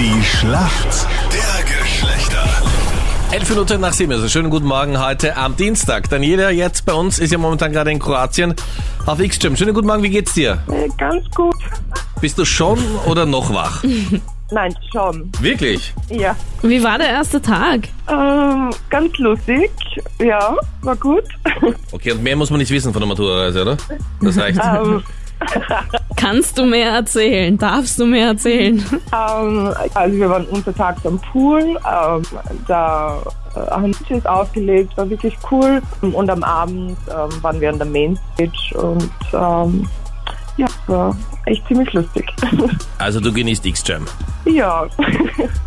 Die Schlacht der Geschlechter. Elf Minuten nach sieben, also schönen guten Morgen heute am Dienstag. Daniela jetzt bei uns ist ja momentan gerade in Kroatien auf X-Gym. Schönen guten Morgen, wie geht's dir? Äh, Ganz gut. Bist du schon oder noch wach? Nein, schon. Wirklich? Ja. Wie war der erste Tag? Ähm, ganz lustig. Ja, war gut. Okay, und mehr muss man nicht wissen von der Maturareise, oder? Das reicht. ähm, Kannst du mehr erzählen? Darfst du mehr erzählen? ähm, also wir waren untertags am Pool. Ähm, da äh, haben wir es aufgelegt, war wirklich cool. Und am Abend ähm, waren wir an der Mainstage und ähm, ja, war echt ziemlich lustig. Also du genießt X-Jam. ja.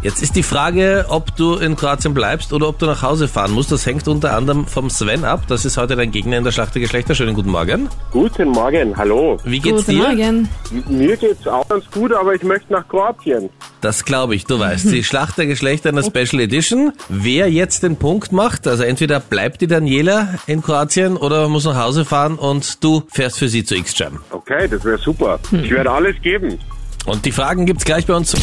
Jetzt ist die Frage, ob du in Kroatien bleibst oder ob du nach Hause fahren musst. Das hängt unter anderem vom Sven ab. Das ist heute dein Gegner in der Schlacht der Geschlechter. Schönen guten Morgen. Guten Morgen, hallo. Wie geht's Guten dir? Morgen. M- Mir geht's auch ganz gut, aber ich möchte nach Kroatien. Das glaube ich, du weißt. Die Schlacht der Geschlechter in der Special Edition. Wer jetzt den Punkt macht, also entweder bleibt die Daniela in Kroatien oder muss nach Hause fahren und du fährst für sie zu X-Jam. Okay, das wäre super. Ich werde alles geben. Und die Fragen gibt's gleich bei uns.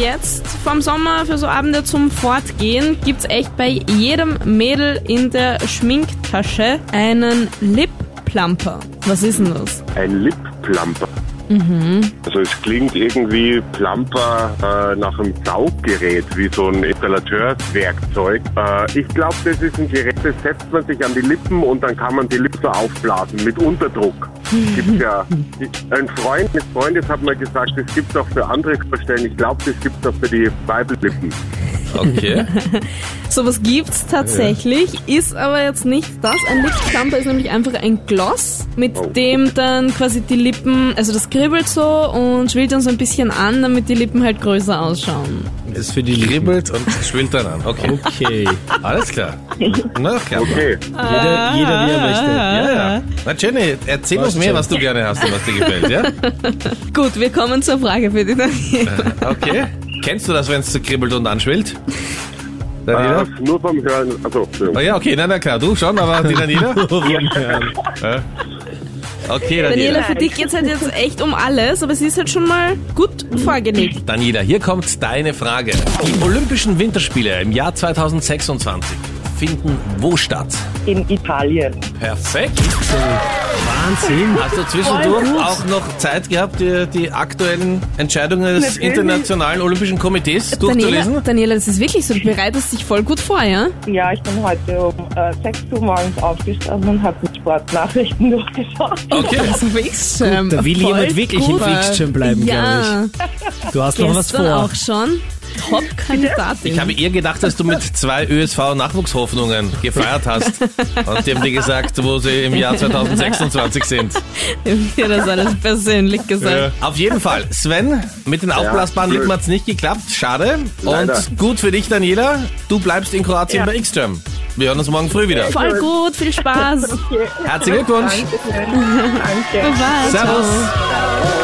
Jetzt vom Sommer für so Abende zum Fortgehen gibt's echt bei jedem Mädel in der Schminktasche einen Lip-Plumper. Was ist denn das? Ein Lip-Plumper. Also es klingt irgendwie Plumper äh, nach einem Sauggerät, wie so ein Installateurswerkzeug. Äh, ich glaube, das ist ein Gerät, das setzt man sich an die Lippen und dann kann man die Lippen so aufblasen mit Unterdruck. Gibt's ja. Ein Freund, eine Freundin hat mal gesagt, das gibt's auch für andere Stellen. Ich glaube, das gibt's auch für die Weibellippen. Okay. Sowas gibt's tatsächlich, ist aber jetzt nicht das. Ein Lip-Plumper ist nämlich einfach ein Gloss, mit Oh. dem dann quasi die Lippen, also das kribbelt so und schwillt dann so ein bisschen an, damit die Lippen halt größer ausschauen. ist für die. Kribbelt und schwillt dann an. Okay. Okay. Alles klar. Na, klar. Okay. Jeder, jeder wie er möchte. Ja, ja. Na Jenny, erzähl uns Was mehr, schon? was du gerne hast und was dir gefällt, ja? Gut, wir kommen zur Frage für die Daniela. Okay. Kennst du das, wenn es so kribbelt und anschwillt? Daniela? Äh, nur vom Hören. Also, Oh ja, okay, na, na klar, du schon, aber die Daniela? Ja. Okay, Daniela. Daniela, für dich geht's halt jetzt echt um alles, aber sie ist halt schon mal gut vorgelegt. Daniela, hier kommt deine Frage. Die Olympischen Winterspiele im Jahr 2026 finden wo statt? In Italien. Perfekt. Wahnsinn. Hast du zwischendurch auch noch Zeit gehabt, die, die aktuellen Entscheidungen des Natürlich. Internationalen Olympischen Komitees Daniela, durchzulesen? Daniela, das ist wirklich so, du bereitest dich voll gut vor, ja? Ja, ich bin heute um äh, 6 Uhr morgens aufgestanden und habe die Sportnachrichten durchgeschaut. Okay. Also X-Jam. Da will voll jemand wirklich gut. im X-Jam bleiben, Ja, Du hast noch was vor. auch schon. Top-Kandidatin. Ich habe eher gedacht, dass du mit zwei ÖSV-Nachwuchshoffnungen gefeiert hast. Und die haben dir gesagt, wo sie im Jahr 2026 sind. mir das alles persönlich gesagt. Auf jeden Fall. Sven, mit den aufblasbaren blöd. Lippen hat's nicht geklappt. Schade. Leider. Und gut für dich, Daniela. Du bleibst in Kroatien Ja. bei X-Jam. Wir hören uns morgen früh wieder. Voll gut, viel Spaß. Okay. Herzlichen Glückwunsch. Danke. Bye. Servus. Ciao.